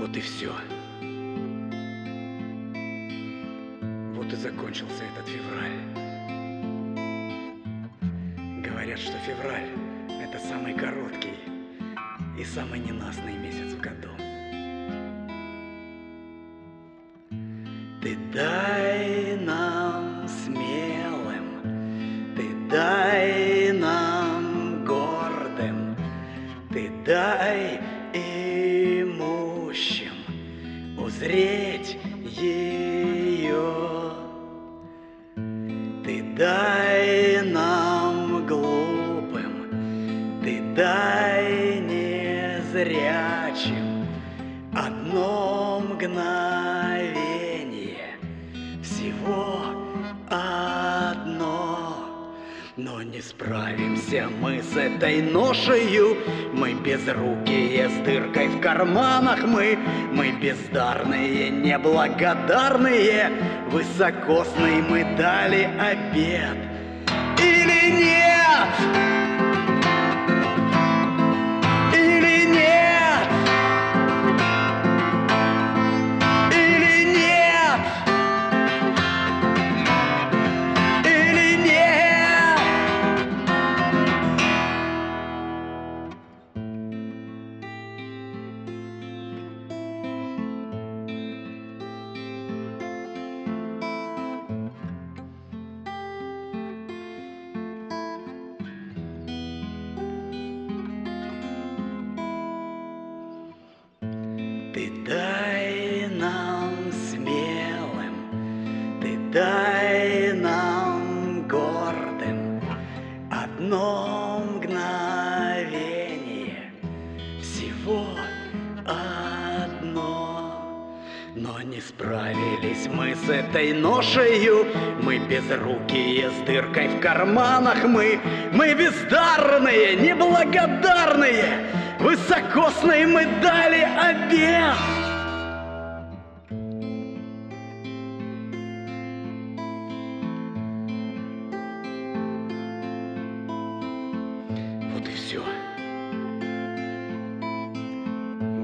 Вот и все. Вот и закончился этот февраль. Говорят, что февраль – это самый короткий и самый ненастный месяц в году. Ты дай нам смелым, ты дай нам гордым, ты дай имущим узреть ее. Ты дай нам глупым, ты дай незрячим одно мгновение, не справимся мы с этой ношею, мы безрукие с дыркой в карманах, мы, мы бездарные, неблагодарные, высокосный мы дали обед. Ты дай нам смелым, ты дай нам гордым одно мгновение, всего одно. Но не справились мы с этой ношею, мы безрукие с дыркой в карманах, мы, мы бездарные, неблагодарные, высокосные мы дали обед. Вот и все.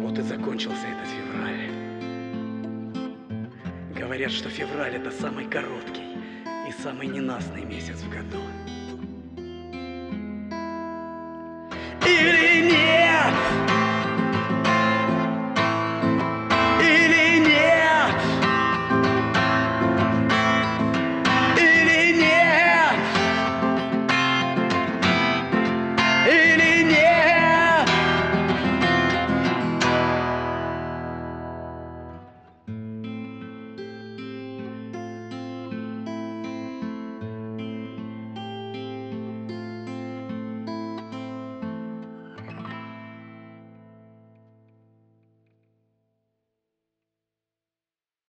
Вот и закончился этот февраль. Говорят, что февраль это самый короткий и самый ненастный месяц в году. Или